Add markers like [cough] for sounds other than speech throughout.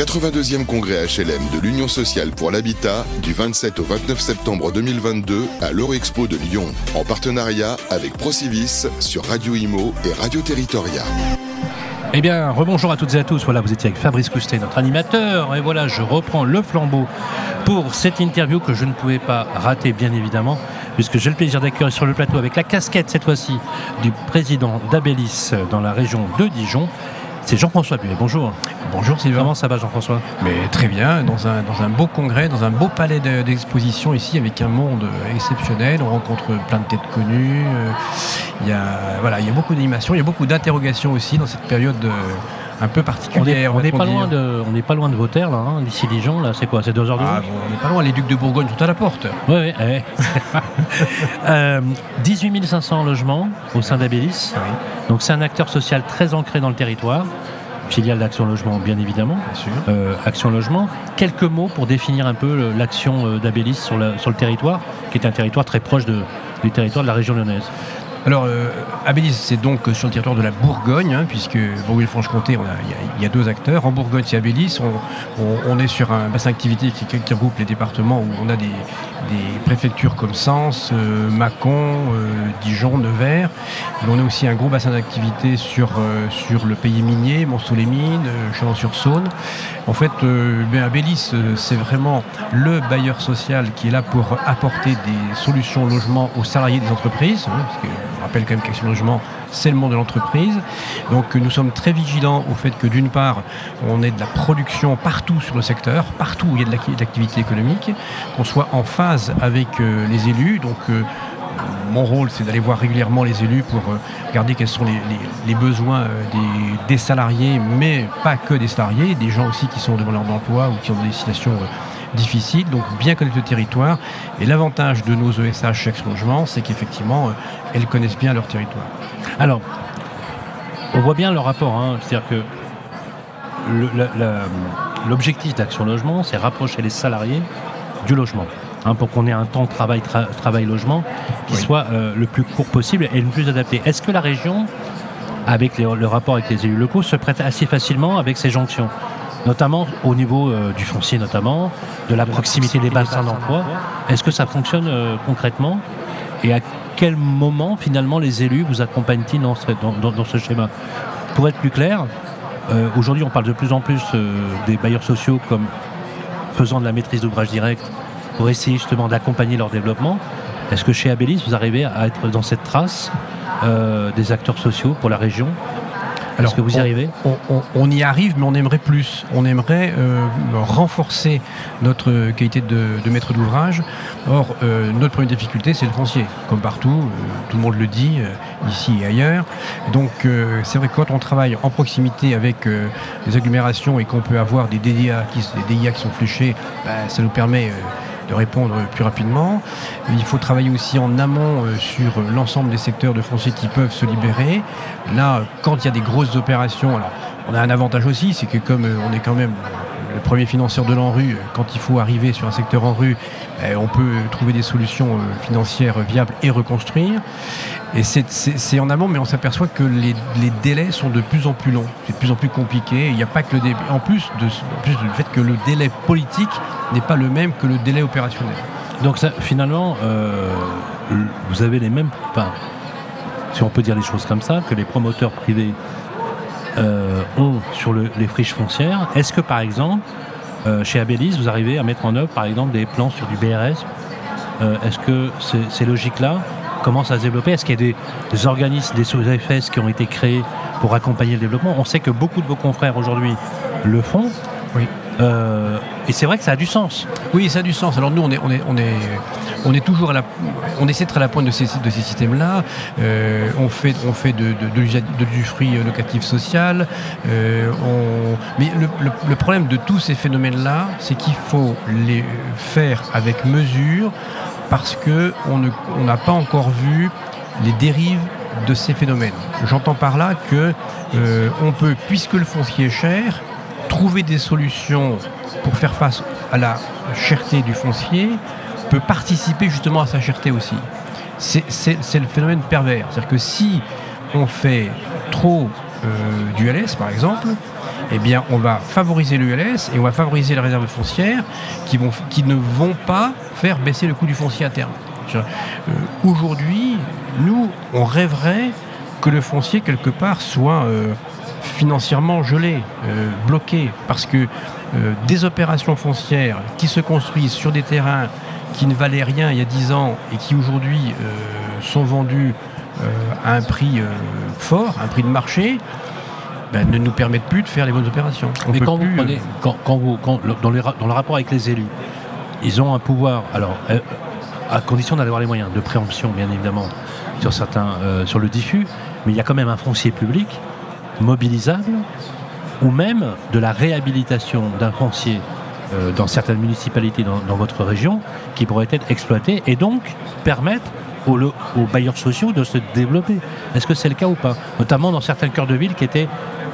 82e congrès HLM de l'Union sociale pour l'habitat du 27 au 29 septembre 2022 à l'Eurexpo de Lyon, en partenariat avec Procivis sur Radio Imo et Radio Territoria. Eh bien, rebonjour à toutes et à tous. Voilà, vous étiez avec Fabrice Coustet, notre animateur. Et voilà, je reprends le flambeau pour cette interview que je ne pouvais pas rater, bien évidemment, puisque j'ai le plaisir d'accueillir sur le plateau avec la casquette, cette fois-ci, du président d'Abélis dans la région de Dijon. C'est Jean-François Buet. Bonjour. Bonjour Sylvain. Comment ça va Jean-François? Mais très bien, dans un, dans un beau congrès, dans un beau palais d'exposition ici avec un monde exceptionnel. On rencontre plein de têtes connues. Euh, il y a, voilà, il y a beaucoup d'animations, il y a beaucoup d'interrogations aussi dans cette période euh, un peu particulière. On n'est pas, loin de, on pas loin de vos terres, là, hein, d'ici Dijon, là, c'est quoi C'est deux heures de ah, On n'est pas loin, les Ducs de Bourgogne sont à la porte. Oui, oui. 18 500 logements au sein d'Abélis. Donc c'est un acteur social très ancré dans le territoire filiale d'Action Logement, bien évidemment. Euh, Action Logement. Quelques mots pour définir un peu l'action euh, d'Abélis sur, sur, le territoire, qui est un territoire très proche de, du territoire de la région lyonnaise. Alors, euh, Abélis, c'est donc sur le territoire de la Bourgogne, hein, puisque Bourgogne-Franche-Comté, il y, a deux acteurs. En Bourgogne, c'est Abélis. On, est sur un bassin d'activité qui, regroupe les départements où on a des, préfectures comme Sens, euh, Mâcon, euh, Dijon, Nevers. On a aussi un gros bassin d'activité sur, sur le pays minier, Mont-sous-les-Mines, Chalon-sur-Saône. En fait, ben, Abélis, c'est vraiment le bailleur social qui est là pour apporter des solutions logement aux salariés des entreprises. Hein, quand même Logement, c'est le monde de l'entreprise. Donc nous sommes très vigilants au fait que d'une part, on ait de la production partout sur le secteur, partout où il y a de l'activité économique, qu'on soit en phase avec euh, les élus. Donc euh, mon rôle, c'est d'aller voir régulièrement les élus pour euh, regarder quels sont les, besoins des, salariés, mais pas que des salariés, des gens aussi qui sont demandeurs d'emploi ou qui ont des situations difficile, donc bien connaître le territoire. Et l'avantage de nos ESH chaque Logement, c'est qu'effectivement, euh, elles connaissent bien leur territoire. Alors, on voit bien le rapport, hein. c'est-à-dire que l'objectif d'Action Logement, c'est rapprocher les salariés du logement. Hein, pour qu'on ait un temps travail travail logement qui soit euh, le plus court possible et le plus adapté. Est-ce que la région, avec le rapport avec les élus locaux, se prête assez facilement avec ces jonctions? Notamment au niveau euh, du foncier notamment, de la proximité des bassins d'emploi. Est-ce que ça fonctionne euh, concrètement Et à quel moment finalement les élus vous accompagnent-ils dans, ce schéma? Pour être plus clair, euh, aujourd'hui on parle de plus en plus des bailleurs sociaux comme faisant de la maîtrise d'ouvrage direct pour essayer justement d'accompagner leur développement. Est-ce que chez Abélis, vous arrivez à être dans cette trace des acteurs sociaux pour la région? Est-ce que vous y arrivez on, y arrive, mais on aimerait plus. On aimerait euh, renforcer notre qualité de, maître d'ouvrage. Or, euh, notre première difficulté, c'est le foncier. Comme partout, euh, tout le monde le dit, ici et ailleurs. Donc, c'est vrai que quand on travaille en proximité avec les agglomérations et qu'on peut avoir des DIA qui, des DIA qui sont fléchés, bah, ça nous permet de répondre plus rapidement. Il faut travailler aussi en amont euh, sur l'ensemble des secteurs de foncier qui peuvent se libérer. Là, quand il y a des grosses opérations, on a un avantage aussi, c'est que comme euh, on est quand même le premier financeur de l'ANRU, quand il faut arriver sur un secteur en rue, eh, on peut trouver des solutions euh, financières viables et reconstruire. Et c'est en amont, mais on s'aperçoit que les, délais sont de plus en plus longs, c'est de plus en plus compliqué. Il n'y a pas que le en plus, de, plus du fait que le délai politique n'est pas le même que le délai opérationnel. Donc finalement, euh, vous avez les mêmes, enfin, si on peut dire les choses comme ça, que les promoteurs privés euh, ont sur les friches foncières. Est-ce que par exemple, euh, chez Abélis, vous arrivez à mettre en œuvre par exemple des plans sur du BRS Est-ce que ces logiques-là commencent à se développer Est-ce qu'il y a des, organismes, des sous-FS qui ont été créés pour accompagner le développement? On sait que beaucoup de vos confrères aujourd'hui le font. Oui. Euh, et c'est vrai que ça a du sens. Oui, ça a du sens. Alors nous, on est, on est, on est, on est toujours à la, on essaie de être à la pointe de ces, de ces systèmes-là. Euh, on fait, on fait de, de, du fruit locatif social. Euh, mais le, problème de tous ces phénomènes-là, c'est qu'il faut les faire avec mesure parce que on n'a pas encore vu les dérives de ces phénomènes. J'entends par là que on peut, puisque le foncier est cher, trouver des solutions pour faire face à la cherté du foncier peut participer justement à sa cherté aussi. C'est le phénomène pervers. C'est-à-dire que si on fait trop euh, du LS, par exemple, eh bien, on va favoriser l'ULS et on va favoriser les réserves foncières qui ne vont pas faire baisser le coût du foncier à terme. Euh, aujourd'hui, nous, on rêverait que le foncier, quelque part, soit euh, financièrement gelé, euh, bloqué, parce que des opérations foncières qui se construisent sur des terrains qui ne valaient rien il y a 10 ans et qui aujourd'hui sont vendus à un prix fort, un prix de marché, ben, ne nous permettent plus de faire les bonnes opérations. Mais quand vous prenez, euh, quand, vous, dans, le rapport avec les élus, ils ont un pouvoir, alors euh, à condition d'avoir les moyens de préemption, bien évidemment, sur certains, euh, sur le diffus, mais il y a quand même un foncier public mobilisable, ou même de la réhabilitation d'un foncier dans certaines municipalités dans, dans, votre région qui pourrait être exploité et donc permettre aux, bailleurs sociaux de se développer. Est-ce que c'est le cas ou pas? Notamment dans certains cœurs de ville qui étaient,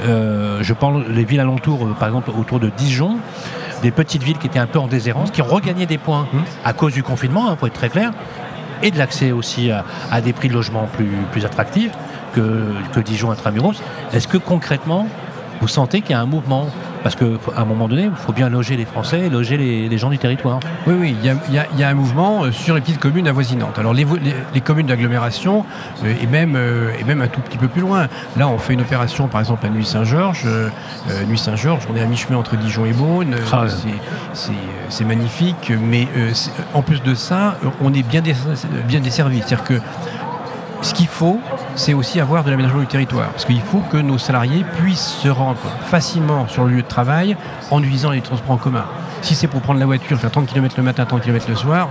euh, je pense, les villes alentours, euh, par exemple autour de Dijon, des petites villes qui étaient un peu en déshérence, qui ont regagné des points mmh. à cause du confinement, il hein, faut être très clair, et de l'accès aussi à, des prix de logement plus, plus attractifs que, que Dijon intramuros. Est-ce que concrètement, vous sentez qu'il y a un mouvement? Parce qu'à un moment donné, il faut bien loger les Français, loger les, gens du territoire. Oui, oui, il y, a, un mouvement euh, sur les petites communes avoisinantes. Alors les, communes d'agglomération, euh, et, même, euh, et même un tout petit peu plus loin. Là, on fait une opération, par exemple, à Nuit-Saint-Georges. Nuit Saint-Georges, on est à mi-chemin entre Dijon et Beaune. Ah c'est magnifique, mais en plus de ça, on est bien, bien desservi. C'est-à-dire que ce qu'il faut, c'est aussi avoir de l'aménagement du territoire. Parce qu'il faut que nos salariés puissent se rendre facilement sur le lieu de travail en utilisant les transports en commun. Si c'est pour prendre la voiture, faire 30 km le matin, 30 km le soir,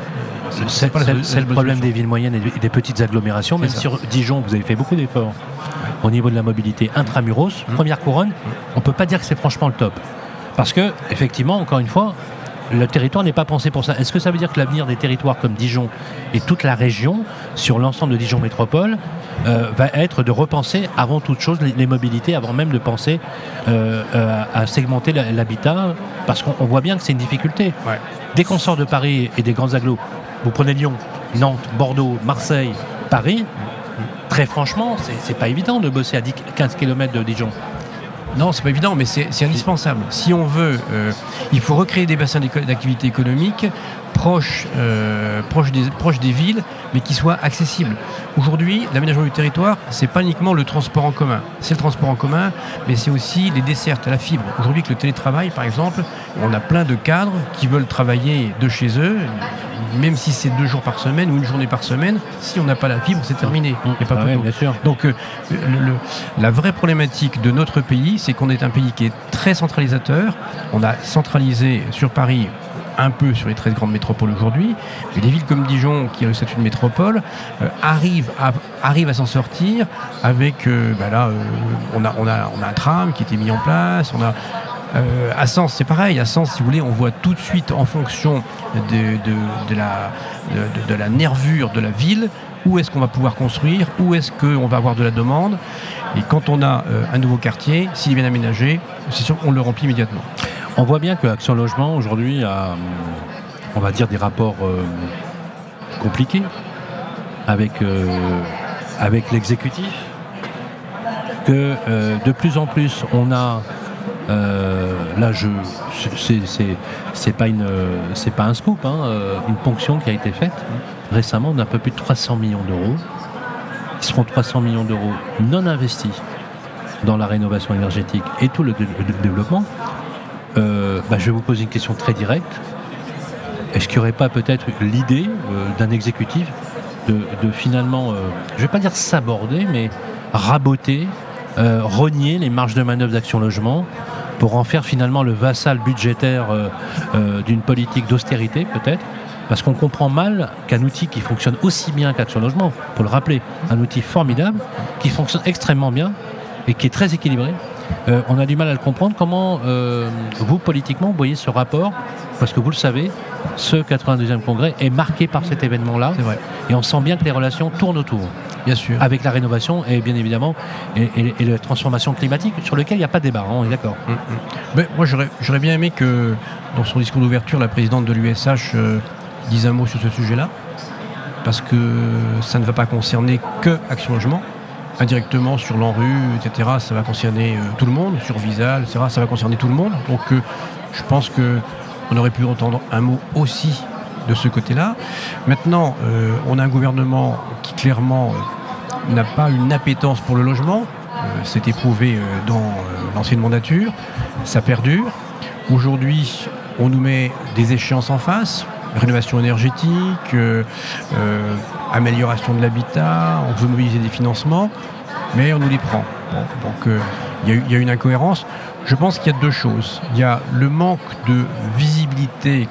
c'est le problème des villes moyennes et des petites agglomérations. Même sur Dijon, vous avez fait beaucoup d'efforts au niveau de la mobilité intramuros, mmh. première couronne, on ne peut pas dire que c'est franchement le top. Parce que, effectivement, encore une fois, le territoire n'est pas pensé pour ça. Est-ce que ça veut dire que l'avenir des territoires comme Dijon et toute la région, sur l'ensemble de Dijon Métropole, euh, va être de repenser avant toute chose les, mobilités, avant même de penser euh, euh, à segmenter l'habitat, parce qu'on voit bien que c'est une difficulté. Dès qu'on sort de Paris et des grands agglos, vous prenez Lyon, Nantes, Bordeaux, Marseille, Paris, très franchement, c'est pas évident de bosser à 10, 15 km de Dijon. Non, c'est pas évident, mais c'est indispensable. Si on veut, euh, il faut recréer des bassins d'activité économique proches, euh, proches, des, proches des villes, mais qui soient accessibles. Aujourd'hui, l'aménagement du territoire, c'est pas uniquement le transport en commun. C'est le transport en commun, mais c'est aussi les dessertes, la fibre. Aujourd'hui, avec le télétravail, par exemple, on a plein de cadres qui veulent travailler de chez eux, même si c'est deux jours par semaine ou une journée par semaine, si on n'a pas la fibre, c'est terminé. Mmh. pas ah bien sûr. Donc, euh, la vraie problématique de notre pays, c'est qu'on est un pays qui est très centralisateur. On a centralisé sur Paris un peu sur les 13 grandes métropoles aujourd'hui, mais des villes comme Dijon, qui reste une métropole, euh, arrivent à, à s'en sortir avec, euh, bah là, on, a, on, a, on a un tram qui a été mis en place, on a euh, à Sens, c'est pareil. À Sens, si vous voulez, on voit tout de suite en fonction de, la, nervure de la ville où est-ce qu'on va pouvoir construire, où est-ce qu'on va avoir de la demande. Et quand on a euh, un nouveau quartier, s'il est bien aménagé, c'est sûr qu'on le remplit immédiatement. On voit bien que Action Logement aujourd'hui a, on va dire, des rapports euh, compliqués avec, avec l'exécutif. Que de plus en plus on a là, je, c'est pas un scoop, hein, euh, une ponction qui a été faite récemment d'un peu plus de 300 millions d'euros. Qui seront 300 millions d'euros non investis dans la rénovation énergétique et tout le, développement. Euh, bah, je vais vous poser une question très directe. Est-ce qu'il n'y aurait pas peut-être l'idée d'un exécutif de, de finalement, je ne vais pas dire s'aborder, mais raboter, renier les marges de manœuvre d'Action Logement pour en faire finalement le vassal budgétaire euh, euh, d'une politique d'austérité peut-être parce qu'on comprend mal qu'un outil qui fonctionne aussi bien qu'Action Logement, pour le rappeler, un outil formidable, qui fonctionne extrêmement bien et qui est très équilibré, euh, on a du mal à le comprendre. Comment vous, politiquement, vous voyez ce rapport? Parce que vous le savez, ce 82e congrès est marqué par cet événement-là. Et on sent bien que les relations tournent autour. Bien sûr. Avec la rénovation et bien évidemment et, la transformation climatique sur lequel il n'y a pas de débat, hein, on est d'accord. Mm, mm. Mais moi j'aurais bien aimé que dans son discours d'ouverture, la présidente de l'USH euh, dise un mot sur ce sujet-là, parce que ça ne va pas concerner que Action Logement, indirectement sur l'ANRU, etc., ça va concerner tout le monde, sur Visal, etc., ça va concerner tout le monde. Donc je pense qu'on aurait pu entendre un mot aussi de ce côté-là. Maintenant, on a un gouvernement qui clairement n'a pas une appétence pour le logement. C'est éprouvé dans l'ancienne mandature. Ça perdure. Aujourd'hui, on nous met des échéances en face, rénovation énergétique, euh, euh, amélioration de l'habitat, on veut mobiliser des financements, mais on nous les prend. donc euh, il y, a une incohérence. Je pense qu'il y a deux choses. Il y a le manque de visibilité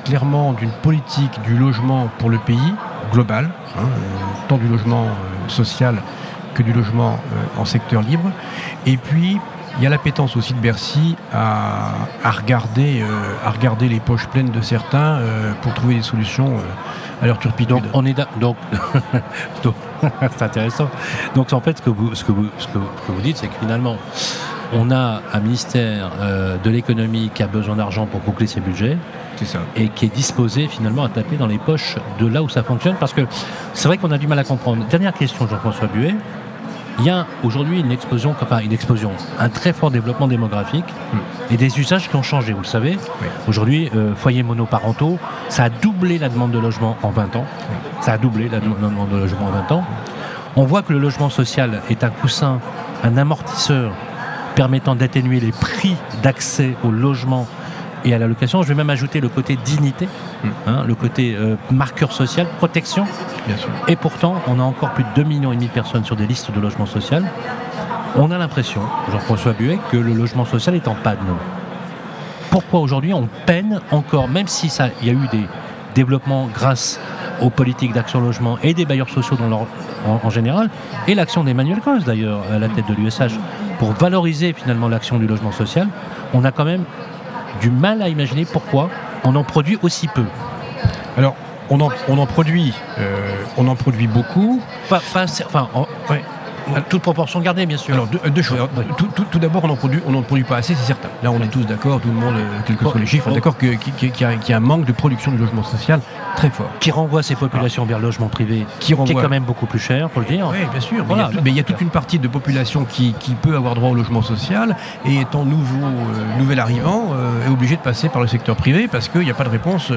clairement d'une politique du logement pour le pays, global, hein, tant du logement social que du logement en secteur libre. Et puis, il y a l'appétence aussi de Bercy à, regarder, euh, à regarder les poches pleines de certains euh, pour trouver des solutions euh, à leur turpitude. Donc, on est donc, [laughs] [laughs] c'est intéressant. Donc en fait, ce que vous, ce que vous, ce que vous dites, c'est que finalement, on a un ministère de l'économie qui a besoin d'argent pour boucler ses budgets. Ça. Et qui est disposé finalement à taper dans les poches de là où ça fonctionne. Parce que c'est vrai qu'on a du mal à comprendre. Dernière question, Jean-François Buet il y a aujourd'hui une explosion, enfin une explosion, un très fort développement démographique hmm. et des usages qui ont changé, vous le savez. Aujourd'hui, euh, foyers monoparentaux, ça a doublé la demande de logement en 20 ans. Ça a doublé la demande de logement en 20 ans. On voit que le logement social est un coussin, un amortisseur permettant d'atténuer les prix d'accès au logement et à la location. Je vais même ajouter le côté dignité, hmm. hein, le côté euh, marqueur social, protection. Et pourtant, on a encore plus de 2,5 millions de personnes sur des listes de logement social. On a l'impression, Jean-François Buet, que le logement social est en panne. Pourquoi aujourd'hui on peine encore, même si il y a eu des développements grâce aux politiques d'action logement et des bailleurs sociaux dans en, général, et l'action d'Emmanuel Gross d'ailleurs à la tête de l'USH, pour valoriser finalement l'action du logement social, on a quand même du mal à imaginer pourquoi on en produit aussi peu. Alors, on en, produit, euh, on en produit beaucoup. Enfin, toute proportion gardée, bien sûr. Alors, deux, choses. Tout, d'abord, on n'en produit, on produit pas assez, c'est certain. Là, on est tous d'accord, tout le monde, euh, quels que soient les chiffres, d'accord qu'il y, a un manque de production de logement social très fort. Qui renvoie ces populations vers le logement privé, qui, renvoie... est quand même beaucoup plus cher, faut le dire. Oui, bien sûr. Mais, il y a, toute une partie de population qui, peut avoir droit au logement social et étant nouveau, euh, nouvel arrivant, euh, est obligé de passer par le secteur privé parce qu'il n'y a pas de réponse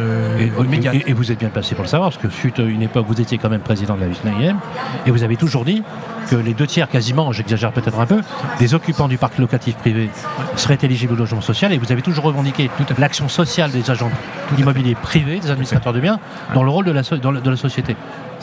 immédiate. Et, vous êtes bien placé pour le savoir, parce que fut une époque, vous étiez quand même président de la VISNAIM et vous avez toujours dit que les deux tiers quasiment, j'exagère peut-être un peu, des occupants du parc locatif privé seraient éligibles au logement social. Et vous avez toujours revendiqué l'action sociale des agents immobiliers privés, des administrateurs de biens, dans le rôle de la, de la société.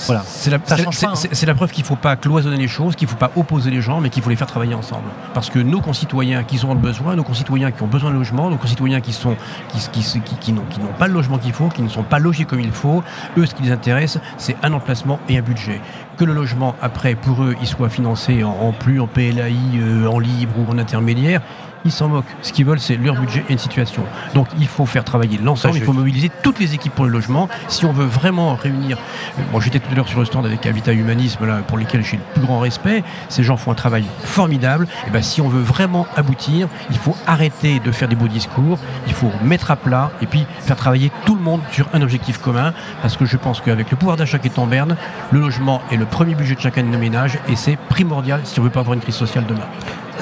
Voilà. C'est la, la, preuve qu'il ne faut pas cloisonner les choses, qu'il ne faut pas opposer les gens, mais qu'il faut les faire travailler ensemble. Parce que nos concitoyens qui le besoin, nos concitoyens qui ont besoin de logement, nos concitoyens qui sont qui, qui, qui, qui n'ont pas le logement qu'il faut, qui ne sont pas logés comme il faut, eux, ce qui les intéresse, c'est un emplacement et un budget. Que le logement, après, pour eux, il soit financé en, plus, en PLAI, euh, en libre ou en intermédiaire, ils s'en moquent. Ce qu'ils veulent, c'est leur budget et une situation. Donc il faut faire travailler l'ensemble, il faut mobiliser toutes les équipes pour le logement. Si on veut vraiment réunir. Moi, j'étais tout à l'heure sur le stand avec Habitat Humanisme, là, pour lesquels j'ai le plus grand respect. Ces gens font un travail formidable. Et ben, si on veut vraiment aboutir, il faut arrêter de faire des beaux discours, il faut mettre à plat et puis faire travailler tout le monde sur un objectif commun. Parce que je pense qu'avec le pouvoir d'achat qui est en berne, le logement est le premier budget de chacun de nos ménages et c'est primordial si on veut pas avoir une crise sociale demain.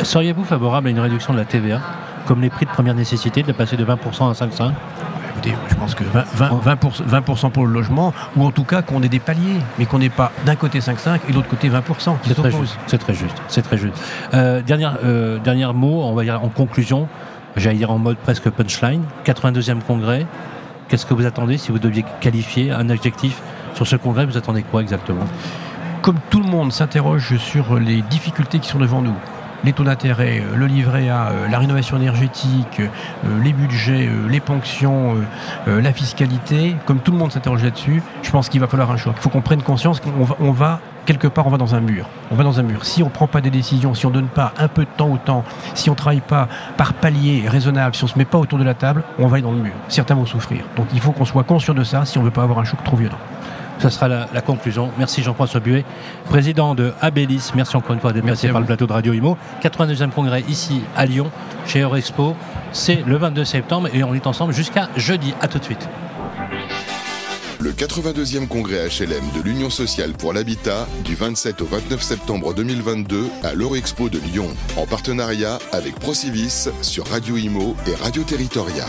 Seriez-vous favorable à une réduction de la TVA, comme les prix de première nécessité, de passer de 20% à 5,5% Écoutez, je pense que 20%, pour, le logement, ou en tout cas qu'on ait des paliers, mais qu'on n'ait pas d'un côté 5,5 et de l'autre côté 20%. C'est très, juste. C'est très juste. C'est très juste. Euh, dernière, euh, dernier mot, on va dire en conclusion, j'allais dire en mode presque punchline. 82e congrès. Qu'est-ce que vous attendez si vous deviez qualifier un adjectif sur ce congrès? Vous attendez quoi exactement? Comme tout le monde s'interroge sur les difficultés qui sont devant nous, les taux d'intérêt, euh, le livret A, euh, la rénovation énergétique, euh, les budgets, les ponctions, la fiscalité, comme tout le monde s'interroge là-dessus, je pense qu'il va falloir un choc. Il faut qu'on prenne conscience qu'on va, quelque part, on va dans un mur. On va dans un mur. Si on ne prend pas des décisions, si on ne donne pas un peu de temps au temps, si on ne travaille pas par palier raisonnable, si on ne se met pas autour de la table, on va aller dans le mur. Certains vont souffrir. Donc il faut qu'on soit conscient de ça si on ne veut pas avoir un choc trop violent. Ce sera la, conclusion. Merci Jean-François Buet, président de Abélis. Merci encore une fois d'être passé par le plateau de Radio Imo. 82e congrès ici à Lyon, chez Eurexpo. C'est le 22 septembre et on est ensemble jusqu'à jeudi. À tout de suite. Le 82e congrès HLM de l'Union sociale pour l'habitat du 27 au 29 septembre 2022 à l'Eurexpo de Lyon, en partenariat avec Procivis sur Radio Imo et Radio Territoria.